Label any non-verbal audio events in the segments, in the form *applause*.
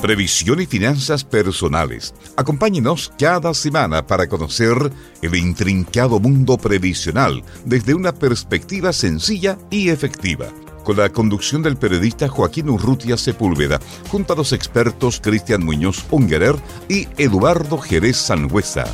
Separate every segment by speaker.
Speaker 1: Previsión y finanzas personales. Acompáñenos cada semana para conocer el intrincado mundo previsional desde una perspectiva sencilla y efectiva. Con la conducción del periodista Joaquín Urrutia Sepúlveda, junto a los expertos Cristian Muñoz Ungerer y Eduardo Jerez Sangüesa.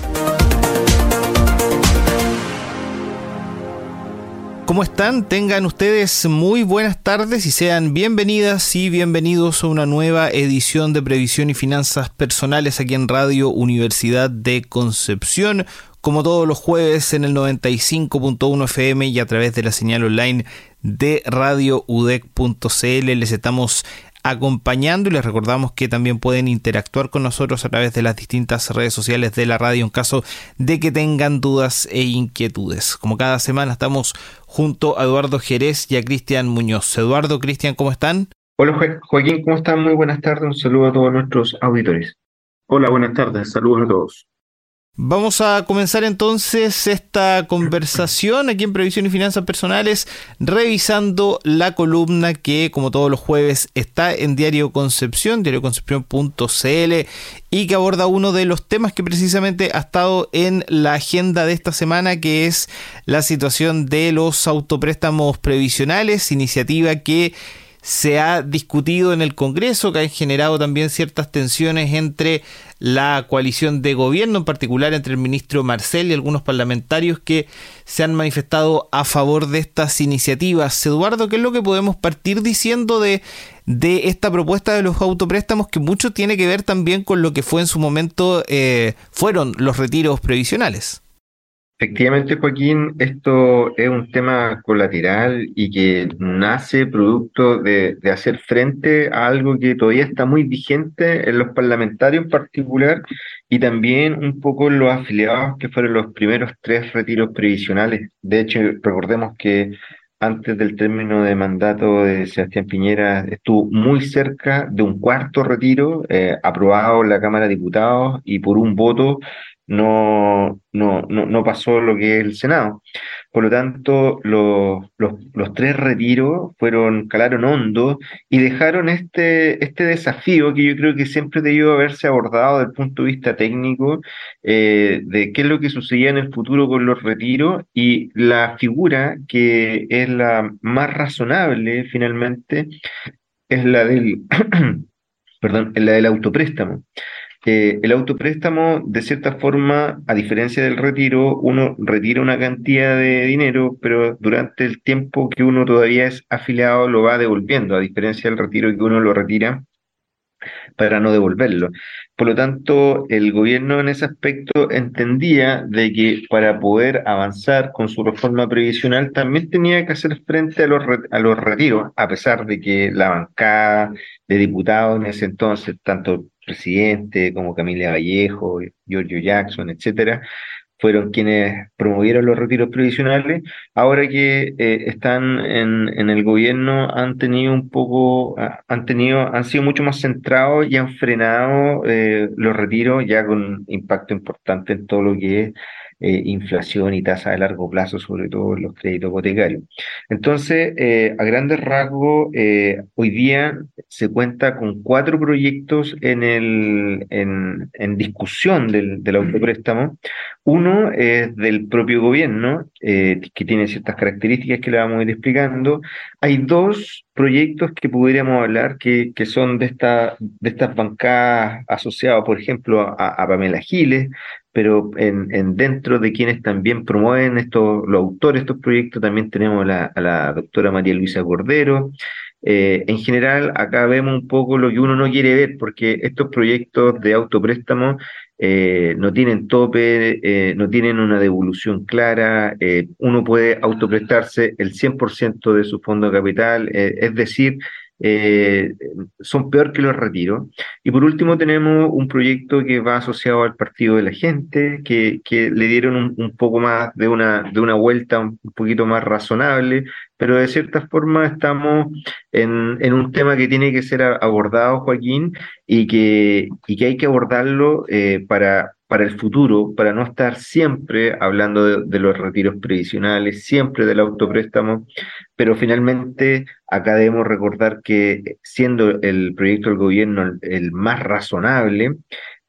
Speaker 2: ¿Cómo están? Tengan ustedes muy buenas tardes y sean bienvenidas y bienvenidos a una nueva edición de Previsión y Finanzas Personales aquí en Radio Universidad de Concepción. Como todos los jueves en el 95.1 FM y a través de la señal online de radioudec.cl les estamos acompañando y les recordamos que también pueden interactuar con nosotros a través de las distintas redes sociales de la radio en caso de que tengan dudas e inquietudes. Como cada semana estamos junto a Eduardo Jerez y a Cristian Muñoz. Eduardo, Cristian, ¿cómo están?
Speaker 3: Hola Joaquín, ¿cómo están? Muy buenas tardes, un saludo a todos nuestros auditores.
Speaker 4: Hola, buenas tardes, saludos a todos.
Speaker 2: Vamos a comenzar entonces esta conversación aquí en Previsión y Finanzas Personales, revisando la columna que, como todos los jueves, está en Diario Concepción, diarioconcepción.cl, y que aborda uno de los temas que precisamente ha estado en la agenda de esta semana, que es la situación de los autopréstamos previsionales, iniciativa que se ha discutido en el Congreso, que ha generado también ciertas tensiones entre la coalición de gobierno, en particular entre el ministro Marcel y algunos parlamentarios que se han manifestado a favor de estas iniciativas. Eduardo, ¿qué es lo que podemos partir diciendo de, de esta propuesta de los autopréstamos que mucho tiene que ver también con lo que fue en su momento, eh, fueron los retiros previsionales?
Speaker 3: Efectivamente, Joaquín, esto es un tema colateral y que nace producto de, hacer frente a algo que todavía está muy vigente en los parlamentarios en particular y también un poco en los afiliados que fueron los primeros tres retiros previsionales. De hecho, recordemos que antes del término de mandato de Sebastián Piñera estuvo muy cerca de un cuarto retiro eh, aprobado en la Cámara de Diputados y por un voto no, no, no, pasó lo que es el Senado. Por lo tanto, los, los, tres retiros fueron, calaron hondo y dejaron este, este desafío que yo creo que siempre debió haberse abordado desde el punto de vista técnico eh, de qué es lo que sucedía en el futuro con los retiros y la figura que es la más razonable finalmente es la del, *clears throat* perdón, es la del autopréstamo el autopréstamo, de cierta forma, a diferencia del retiro, uno retira una cantidad de dinero, pero durante el tiempo que uno todavía es afiliado lo va devolviendo, a diferencia del retiro que uno lo retira para no devolverlo. Por lo tanto, el gobierno en ese aspecto entendía de que para poder avanzar con su reforma previsional también tenía que hacer frente a los, a los retiros, a pesar de que la bancada de diputados en ese entonces, tanto presidente como Camila Vallejo, Giorgio Jackson, etcétera, fueron quienes promovieron los retiros previsionales. Ahora que eh, están en, en, el gobierno, han tenido un poco, ah, han tenido, han sido mucho más centrados y han frenado eh, los retiros ya con impacto importante en todo lo que es eh, inflación y tasa de largo plazo, sobre todo en los créditos hipotecarios. Entonces, eh, a grandes rasgos, eh, hoy día se cuenta con cuatro proyectos en, el, en, en discusión del, del autopréstamo. Uno es del propio gobierno, que tiene ciertas características que le vamos a ir explicando. Hay dos proyectos que pudiéramos hablar que, son de, esta, de estas bancadas asociadas, por ejemplo, a, Pamela Giles, pero en, dentro de quienes también promueven estos, los autores de estos proyectos, también tenemos a la doctora María Luisa Cordero. Eh, en general, acá vemos un poco lo que uno no quiere ver, porque estos proyectos de autopréstamo eh, no tienen tope, eh, no tienen una devolución clara, uno puede autoprestarse el 100% de su fondo de capital, es decir, eh, son peor que los retiros. Y por último tenemos un proyecto que va asociado al Partido de la Gente, que, que le dieron un, poco más de una, de una vuelta un, poquito más razonable, pero de cierta forma estamos en, en, un tema que tiene que ser abordado, Joaquín, y que, y que hay que abordarlo eh, para para el futuro, para no estar siempre hablando de, los retiros previsionales, siempre del autopréstamo, pero finalmente acá debemos recordar que siendo el proyecto del gobierno el, más razonable,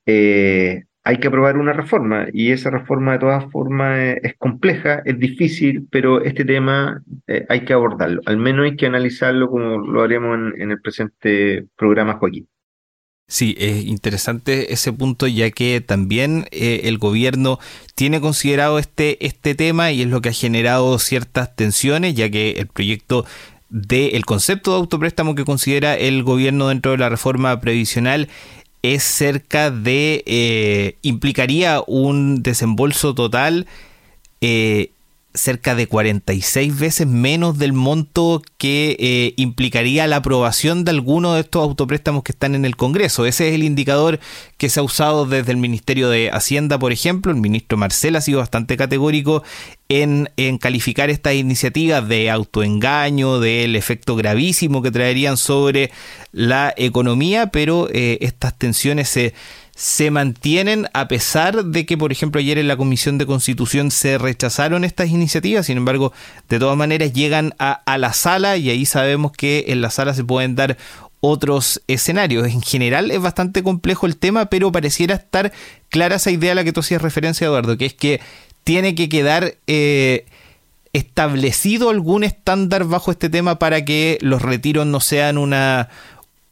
Speaker 3: eh, hay que aprobar una reforma y esa reforma de todas formas eh, es, compleja, es difícil, pero este tema eh, hay que abordarlo, al menos hay que analizarlo como lo haremos en el presente programa, Joaquín.
Speaker 2: Sí, es interesante ese punto ya que también eh, el gobierno tiene considerado este, este tema y es lo que ha generado ciertas tensiones ya que el proyecto del concepto de autopréstamo que considera el gobierno dentro de la reforma previsional es cerca de, eh, implicaría un desembolso total eh, cerca de 46 veces menos del monto que eh, implicaría la aprobación de alguno de estos autopréstamos que están en el Congreso. Ese es el indicador que se ha usado desde el Ministerio de Hacienda, por ejemplo. El ministro Marcel ha sido bastante categórico en, calificar estas iniciativas de autoengaño, del efecto gravísimo que traerían sobre la economía, pero eh, estas tensiones se se mantienen a pesar de que, por ejemplo, ayer en la Comisión de Constitución se rechazaron estas iniciativas, sin embargo, de todas maneras llegan a, la sala y ahí sabemos que en la sala se pueden dar otros escenarios. En general es bastante complejo el tema, pero pareciera estar clara esa idea a la que tú hacías referencia, Eduardo, que es que tiene que quedar eh, establecido algún estándar bajo este tema para que los retiros no sean una,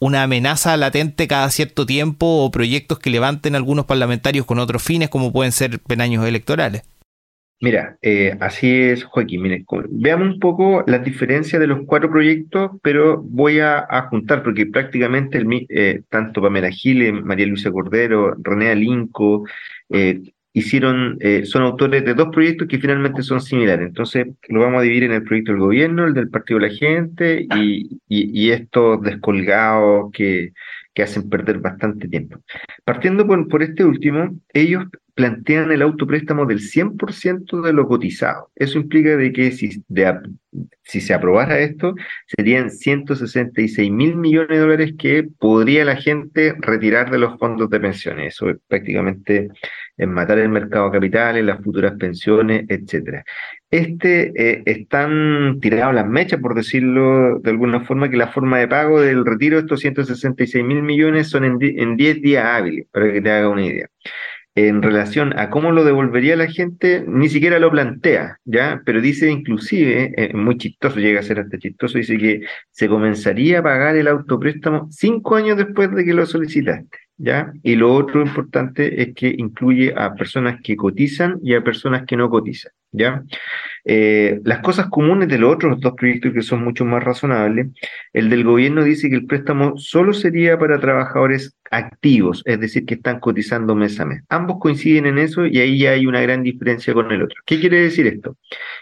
Speaker 2: una amenaza latente cada cierto tiempo o proyectos que levanten algunos parlamentarios con otros fines, como pueden ser penaños electorales.
Speaker 3: Mira, eh, así es, Joaquín. veamos un poco las diferencias de los cuatro proyectos, pero voy a, juntar, porque prácticamente eh, tanto Pamela Giles, María Luisa Cordero, René Alinco, eh, hicieron, eh, son autores de dos proyectos que finalmente son similares. Entonces, lo vamos a dividir en el proyecto del gobierno, el del Partido de la Gente y, y, estos descolgados que, que, hacen perder bastante tiempo. Partiendo por, por este último, ellos plantean el autopréstamo del 100% de lo cotizado. Eso implica de que si, si se aprobara esto, serían 166 mil millones de dólares que podría la gente retirar de los fondos de pensiones. Eso es prácticamente en matar el mercado de capitales, las futuras pensiones, etcétera. Este eh, están tirados las mechas, por decirlo de alguna forma, que la forma de pago del retiro de estos 166 mil millones son en, en 10 días hábiles, para que te haga una idea en relación a cómo lo devolvería la gente, ni siquiera lo plantea, ¿ya? Pero dice inclusive, eh, muy chistoso, llega a ser hasta chistoso, dice que se comenzaría a pagar el autopréstamo cinco años después de que lo solicitaste, ¿ya? Y lo otro importante es que incluye a personas que cotizan y a personas que no cotizan, ¿ya? Eh, las cosas comunes de los otros dos proyectos que son mucho más razonables, el del gobierno dice que el préstamo solo sería para trabajadores activos, es decir, que están cotizando mes a mes. Ambos coinciden en eso y ahí ya hay una gran diferencia con el otro. ¿Qué quiere decir esto?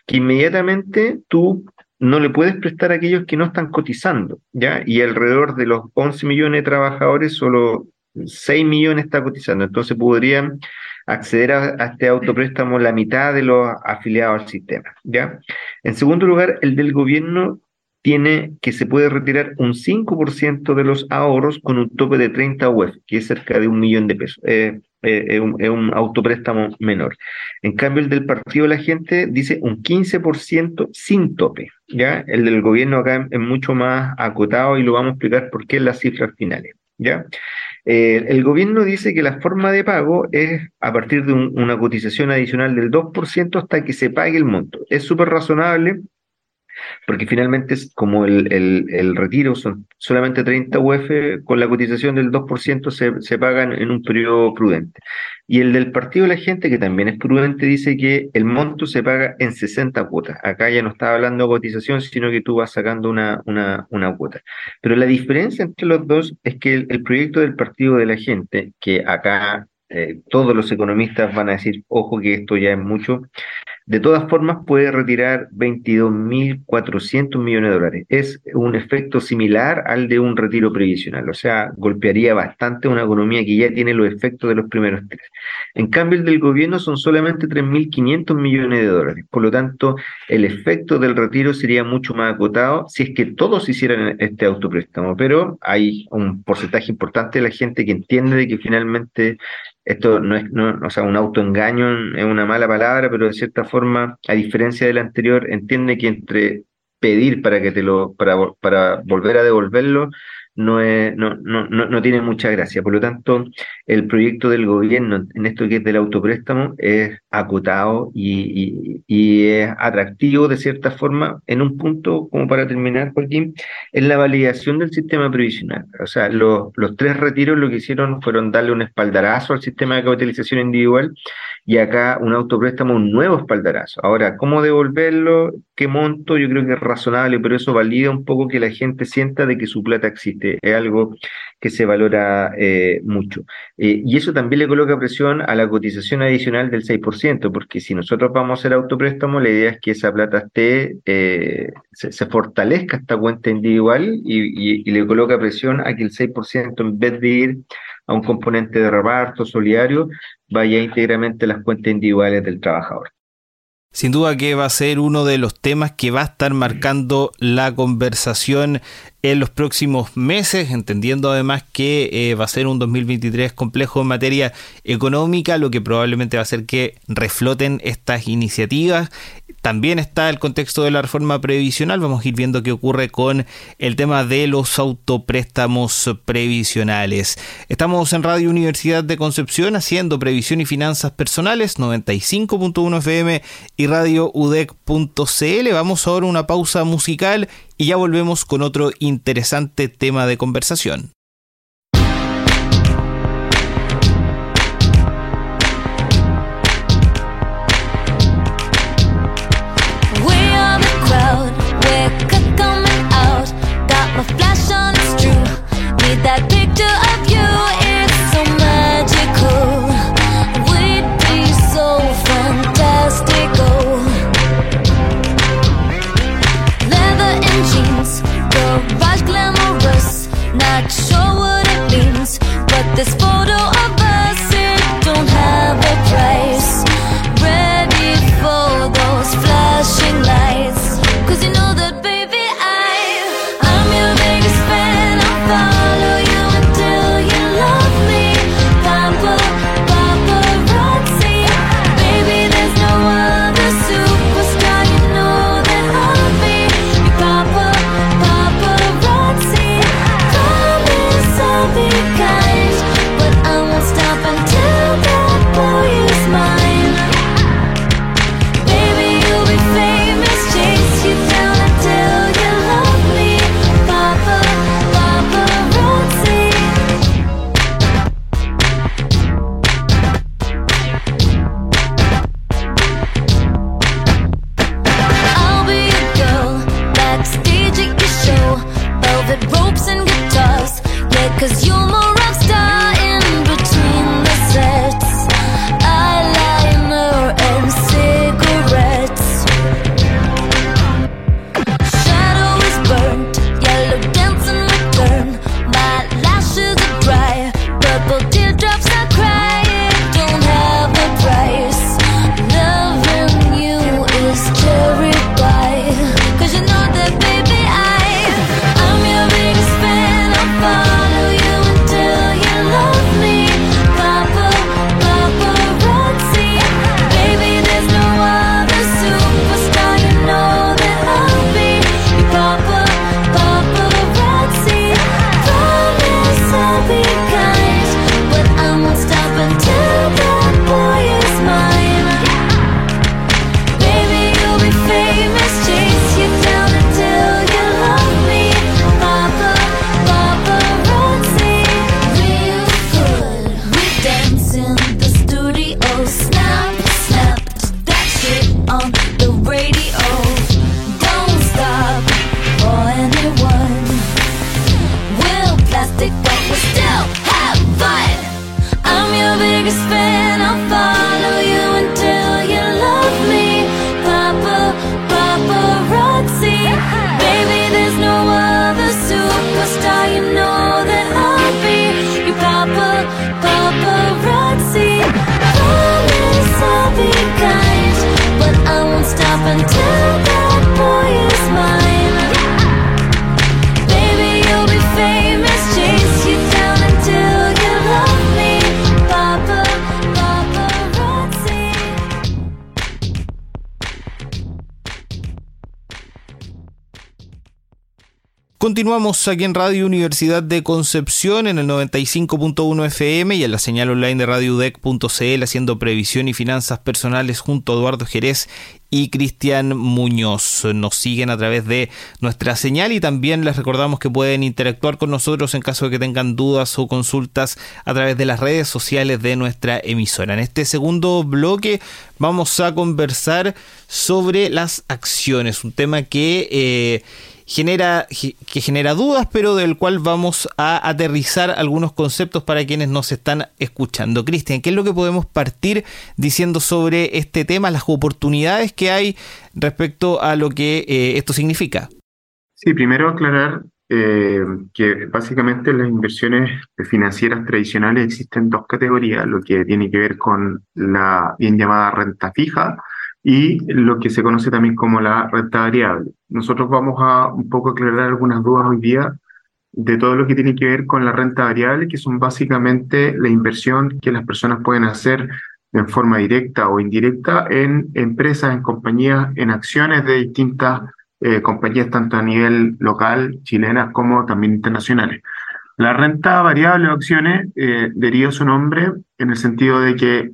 Speaker 3: Que inmediatamente tú no le puedes prestar a aquellos que no están cotizando, ¿ya? Y alrededor de los 11 millones de trabajadores, solo 6 millones está cotizando. Entonces podrían acceder a, este autopréstamo la mitad de los afiliados al sistema, ¿ya? En segundo lugar, el del gobierno tiene que se puede retirar un 5% de los ahorros con un tope de 30 UF, que es cerca de un millón de pesos. Eh, eh, es, un, es, un, autopréstamo menor. En cambio, el del partido de la gente dice un 15% sin tope. ¿ya? El del gobierno acá es mucho más acotado y lo vamos a explicar por qué en las cifras finales. ¿ya? Eh, el gobierno dice que la forma de pago es a partir de una cotización adicional del 2% hasta que se pague el monto. Es súper razonable porque finalmente es como el, el, retiro son solamente 30 UF, con la cotización del 2% se, se pagan en un periodo prudente. Y el del Partido de la Gente, que también es prudente, dice que el monto se paga en 60 cuotas. Acá ya no está hablando de cotización, sino que tú vas sacando una, una, una cuota. Pero la diferencia entre los dos es que el, proyecto del Partido de la Gente, que acá eh, todos los economistas van a decir, ojo que esto ya es mucho, de todas formas, puede retirar 22.400 millones de dólares. Es un efecto similar al de un retiro previsional, o sea, golpearía bastante una economía que ya tiene los efectos de los primeros tres. En cambio, el del gobierno son solamente 3.500 millones de dólares. Por lo tanto, el efecto del retiro sería mucho más acotado si es que todos hicieran este autopréstamo. Pero hay un porcentaje importante de la gente que entiende de que finalmente esto no es, no, o sea, un autoengaño es una mala palabra, pero de cierta forma, a diferencia del anterior, entiende que entre pedir para que te lo, para, para volver a devolverlo, no, es, no, no, no, tiene mucha gracia. Por lo tanto, el proyecto del gobierno en esto que es del autopréstamo es acotado y, y, es atractivo de cierta forma en un punto, como para terminar, Joaquín, es la validación del sistema previsional. O sea, los, los tres retiros lo que hicieron fueron darle un espaldarazo al sistema de capitalización individual y acá un autopréstamo, un nuevo espaldarazo. Ahora, ¿cómo devolverlo? ¿Qué monto? Yo creo que es razonable, pero eso valida un poco que la gente sienta de que su plata existe. Es algo que se valora eh, mucho. Eh, y eso también le coloca presión a la cotización adicional del 6%, porque si nosotros vamos a hacer autopréstamo, la idea es que esa plata esté, eh, se, fortalezca esta cuenta individual y, y le coloca presión a que el 6% en vez de ir a un componente de reparto solidario, vaya íntegramente a las cuentas individuales del trabajador.
Speaker 5: Sin duda que va a ser uno de los temas que va a estar marcando la conversación en los próximos meses, entendiendo además que eh, va a ser un 2023 complejo en materia económica, lo que probablemente va a hacer que refloten estas iniciativas también está el contexto de la reforma previsional. Vamos a ir viendo qué ocurre con el tema de los autopréstamos previsionales. Estamos en Radio Universidad de Concepción haciendo previsión y finanzas personales 95.1 FM y Radio UDEC.cl. Vamos ahora a una pausa musical y ya volvemos con otro interesante tema de conversación. 나.
Speaker 2: Continuamos aquí en Radio Universidad de Concepción en el 95.1 FM y en la señal online de radiodec.cl haciendo previsión y finanzas personales junto a Eduardo Jerez y Cristian Muñoz. Nos siguen a través de nuestra señal y también les recordamos que pueden interactuar con nosotros en caso de que tengan dudas o consultas a través de las redes sociales de nuestra emisora. En este segundo bloque vamos a conversar sobre las acciones, un tema que... Eh, genera, que genera dudas, pero del cual vamos a aterrizar algunos conceptos para quienes nos están escuchando. Cristian, ¿qué es lo que podemos partir diciendo sobre este tema, las oportunidades que hay respecto a lo que eh, esto significa?
Speaker 4: Sí, primero aclarar eh, que básicamente las inversiones financieras tradicionales existen dos categorías, lo que tiene que ver con la bien llamada renta fija, y lo que se conoce también como la renta variable. Nosotros vamos a un poco aclarar algunas dudas hoy día de todo lo que tiene que ver con la renta variable, que son básicamente la inversión que las personas pueden hacer en forma directa o indirecta en empresas, en compañías, en acciones de distintas eh, compañías, tanto a nivel local, chilenas, como también internacionales. La renta variable o acciones eh, deriva su nombre en el sentido de que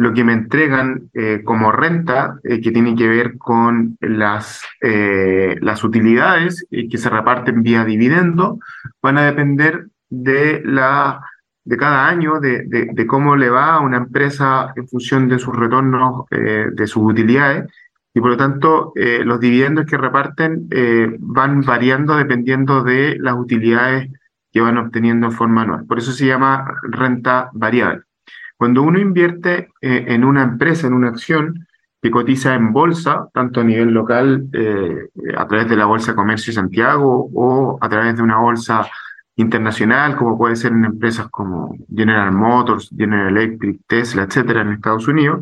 Speaker 4: lo que me entregan eh, como renta, eh, que tiene que ver con las, eh, las utilidades que se reparten vía dividendo, van a depender de, la, de cada año, de, de, cómo le va a una empresa en función de sus retornos, de sus utilidades, y por lo tanto los dividendos que reparten van variando dependiendo de las utilidades que van obteniendo en forma anual. Por eso se llama renta variable. Cuando uno invierte eh, en una empresa, en una acción que cotiza en bolsa, tanto a nivel local, eh, a través de la Bolsa de Comercio de Santiago o a través de una bolsa internacional, como puede ser en empresas como General Motors, General Electric, Tesla, etcétera, en Estados Unidos,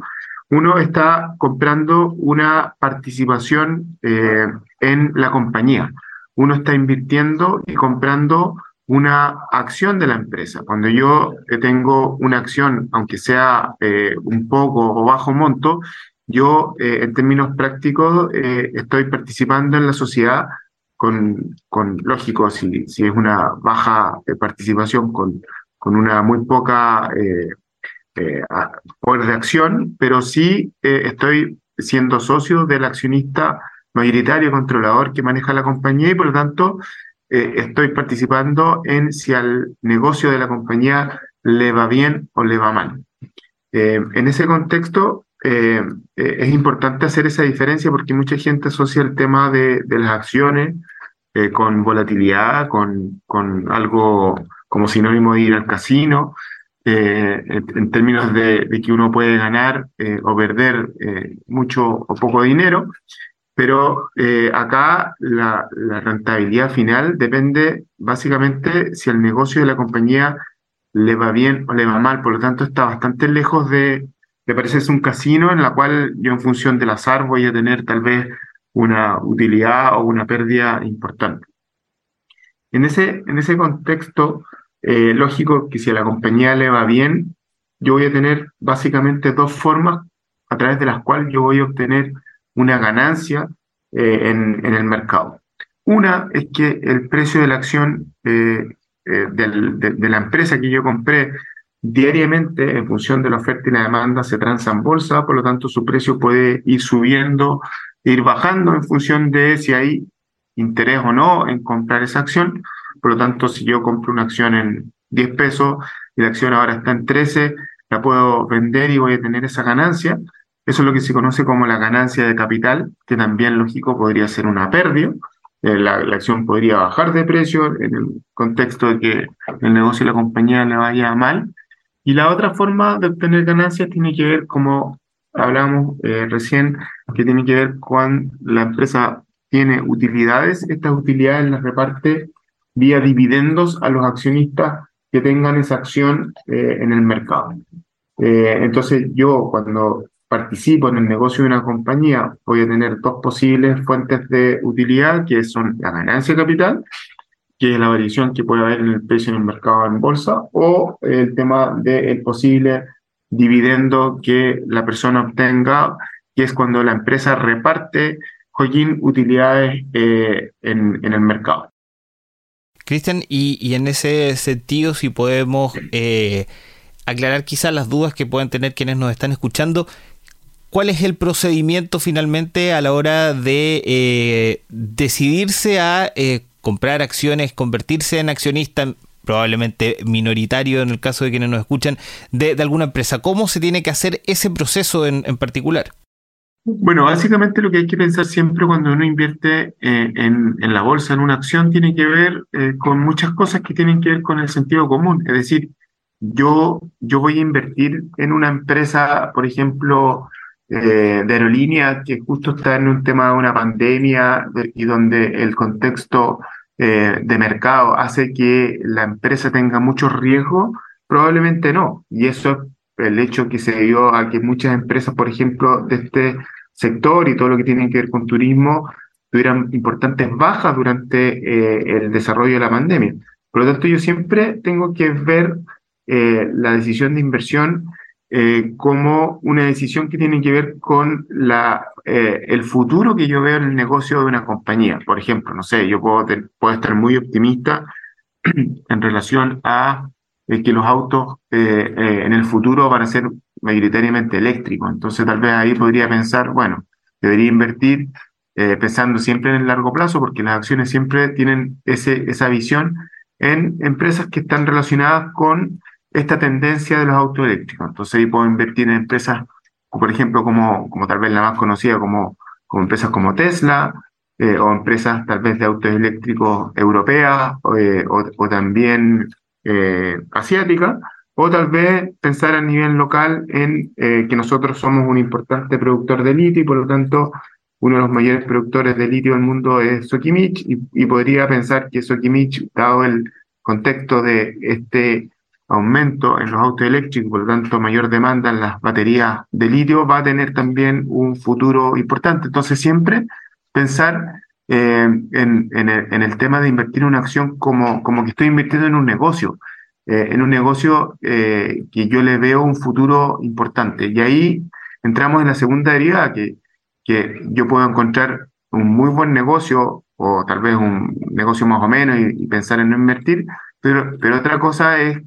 Speaker 4: uno está comprando una participación eh, en la compañía. Uno está invirtiendo y comprando una acción de la empresa. Cuando yo tengo una acción, aunque sea eh, un poco o bajo monto, yo eh, en términos prácticos eh, estoy participando en la sociedad con, lógico, si, es una baja participación, con, con una muy poca poder de acción, pero sí estoy siendo socio del accionista mayoritario controlador que maneja la compañía y por lo tanto eh, estoy participando en si al negocio de la compañía le va bien o le va mal. Eh, en ese contexto, eh, es importante hacer esa diferencia porque mucha gente asocia el tema de, las acciones con volatilidad, con, con, algo como sinónimo de ir al casino, en, términos de, de, que uno puede ganar o perder mucho o poco dinero. Pero eh, acá la, rentabilidad final depende básicamente si el negocio de la compañía le va bien o le va mal. Por lo tanto, está bastante lejos de, de parecerse un casino en la cual yo en función del azar voy a tener tal vez una utilidad o una pérdida importante. En ese, en ese contexto, eh, lógico que si a la compañía le va bien, yo voy a tener básicamente dos formas a través de las cuales yo voy a obtener una ganancia eh, en, el mercado. Una es que el precio de la acción eh, eh, de, la empresa que yo compré diariamente en función de la oferta y la demanda se transa en bolsa, por lo tanto su precio puede ir subiendo, ir bajando en función de si hay interés o no en comprar esa acción. Por lo tanto, si yo compro una acción en 10 pesos y la acción ahora está en 13, la puedo vender y voy a tener esa ganancia. Eso es lo que se conoce como la ganancia de capital, que también, lógico, podría ser una pérdida. Eh, la, acción podría bajar de precio en el contexto de que el negocio de la compañía le vaya mal. Y la otra forma de obtener ganancias tiene que ver, como hablamos eh, recién, que tiene que ver con la empresa tiene utilidades, estas utilidades las reparte vía dividendos a los accionistas que tengan esa acción eh, en el mercado. entonces yo cuando participo en el negocio de una compañía, voy a tener dos posibles fuentes de utilidad, que son la ganancia de capital, que es la variación que puede haber en el precio en el mercado en bolsa, o el tema del posible dividendo que la persona obtenga, que es cuando la empresa reparte, Joaquín, utilidades eh, en, el mercado.
Speaker 2: Cristian, y, en ese sentido, si podemos eh, aclarar quizás las dudas que puedan tener quienes nos están escuchando, ¿cuál es el procedimiento finalmente a la hora de eh, decidirse a eh, comprar acciones, convertirse en accionista probablemente minoritario en el caso de quienes nos escuchan, de, alguna empresa. ¿Cómo se tiene que hacer ese proceso en, particular?
Speaker 4: Bueno, básicamente lo que hay que pensar siempre cuando uno invierte eh, en, la bolsa, en una acción, tiene que ver con muchas cosas que tienen que ver con el sentido común. Es decir, yo, yo voy a invertir en una empresa, por ejemplo, eh, de aerolínea que justo está en un tema de una pandemia y donde el contexto eh, de mercado hace que la empresa tenga mucho riesgo, probablemente no. Y eso es el hecho que se dio a que muchas empresas, por ejemplo, de este sector y todo lo que tiene que ver con turismo, tuvieran importantes bajas durante eh, el desarrollo de la pandemia. Por lo tanto, yo siempre tengo que ver la decisión de inversión eh, como una decisión que tiene que ver con la, eh, el futuro que yo veo en el negocio de una compañía. Por ejemplo, no sé, yo puedo, puedo estar muy optimista *clears throat* en relación a eh, que los autos en el futuro van a ser mayoritariamente eléctricos. Entonces, tal vez ahí podría pensar, bueno, debería invertir pensando siempre en el largo plazo, porque las acciones siempre tienen ese, esa visión en empresas que están relacionadas con esta tendencia de los autos eléctricos. Entonces ahí puedo invertir en empresas, por ejemplo, como, como tal vez la más conocida, como, como empresas como Tesla, eh, o empresas tal vez de autos eléctricos europeas, eh, o, también eh, asiáticas, o tal vez pensar a nivel local en que nosotros somos un importante productor de litio y por lo tanto uno de los mayores productores de litio del mundo es Sokimich y, y podría pensar que Sokimich, dado el contexto de este aumento en los autos eléctricos, por lo tanto mayor demanda en las baterías de litio, va a tener también un futuro importante. Entonces siempre pensar eh, en, el, tema de invertir en una acción como, como que estoy invirtiendo en un negocio, eh, en un negocio eh, que yo le veo un futuro importante. Y ahí entramos en la segunda derivada, que, que yo puedo encontrar un muy buen negocio o tal vez un negocio más o menos y, y pensar en no invertir, pero, pero otra cosa es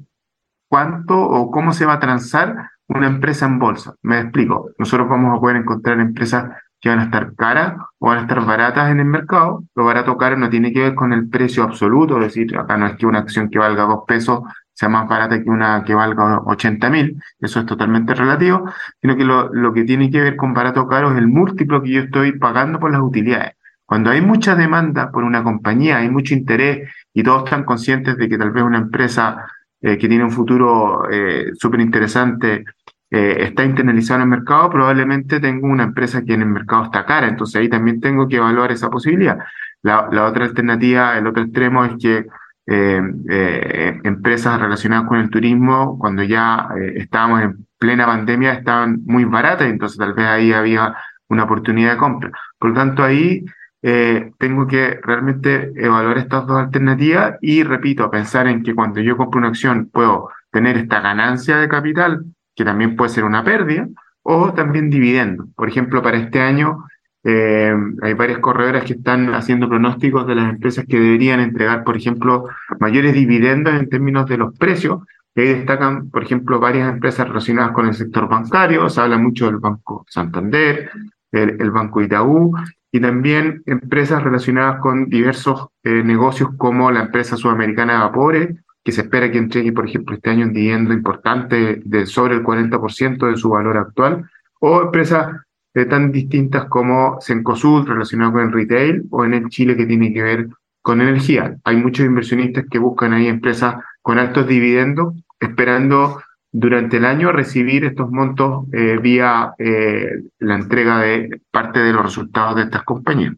Speaker 4: cuánto o cómo se va a transar una empresa en bolsa. Me explico. Nosotros vamos a poder encontrar empresas que van a estar caras o van a estar baratas en el mercado. Lo barato caro no tiene que ver con el precio absoluto, es decir, acá no es que una acción que valga dos pesos sea más barata que una que valga 80 mil, eso es totalmente relativo, sino que lo, que tiene que ver con barato caro es el múltiplo que yo estoy pagando por las utilidades. Cuando hay mucha demanda por una compañía, hay mucho interés y todos están conscientes de que tal vez una empresa eh, que tiene un futuro eh, súper interesante, eh, está internalizado en el mercado, probablemente tengo una empresa que en el mercado está cara, entonces ahí también tengo que evaluar esa posibilidad. La, la otra alternativa, el otro extremo es que empresas relacionadas con el turismo, cuando ya estábamos en plena pandemia, estaban muy baratas, entonces tal vez ahí había una oportunidad de compra. Por lo tanto, ahí eh, tengo que realmente evaluar estas dos alternativas y, repito, pensar en que cuando yo compro una acción puedo tener esta ganancia de capital, que también puede ser una pérdida, o también dividendo. Por ejemplo, para este año eh, hay varias corredoras que están haciendo pronósticos de las empresas que deberían entregar, por ejemplo, mayores dividendos en términos de los precios. Y ahí destacan, por ejemplo, varias empresas relacionadas con el sector bancario. Se habla mucho del Banco Santander, el, el Banco Itaú y también empresas relacionadas con diversos eh, negocios como la empresa sudamericana de vapores, que se espera que entregue, por ejemplo, este año un dividendo importante de sobre el 40% de su valor actual, o empresas eh, tan distintas como Cencosud, relacionado con el retail, o en el Chile, que tiene que ver con energía. Hay muchos inversionistas que buscan ahí empresas con altos dividendos, esperando durante el año recibir estos montos eh, vía eh, la entrega de parte de los resultados de estas compañías.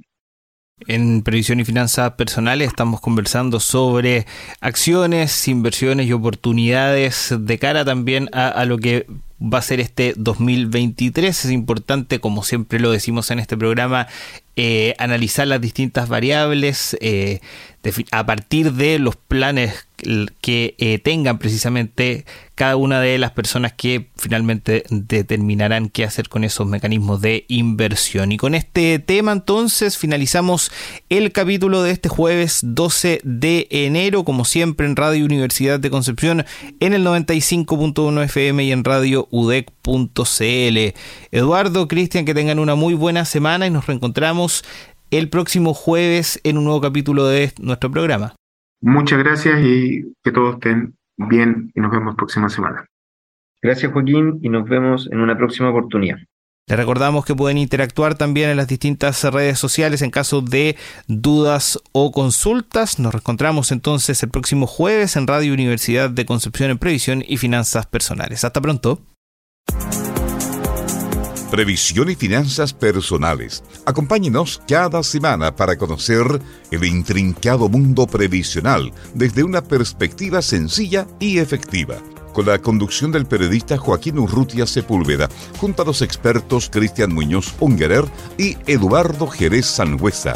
Speaker 2: En Previsión y Finanzas Personales estamos conversando sobre acciones, inversiones y oportunidades de cara también a, lo que va a ser este 2023. Es importante, como siempre lo decimos en este programa, eh, analizar las distintas variables a partir de los planes que eh, tengan precisamente cada una de las personas que finalmente determinarán qué hacer con esos mecanismos de inversión. Y con este tema entonces finalizamos el capítulo de este jueves 12 de enero, como siempre en Radio Universidad de Concepción en el 95.1 FM y en Radio UDEC.cl. Eduardo, Cristian, que tengan una muy buena semana y nos reencontramos el próximo jueves en un nuevo capítulo de nuestro programa.
Speaker 4: Muchas gracias y que todos estén bien y nos vemos próxima semana.
Speaker 3: Gracias Joaquín y nos vemos en una próxima oportunidad.
Speaker 2: Les recordamos que pueden interactuar también en las distintas redes sociales en caso de dudas o consultas. Nos reencontramos entonces el próximo jueves en Radio Universidad de Concepción en Previsión y Finanzas Personales. Hasta pronto.
Speaker 1: Previsión y Finanzas Personales. Acompáñenos cada semana para conocer el intrincado mundo previsional desde una perspectiva sencilla y efectiva con la conducción del periodista Joaquín Urrutia Sepúlveda, junto a los expertos Cristian Muñoz Ungerer y Eduardo Jerez Sangüesa.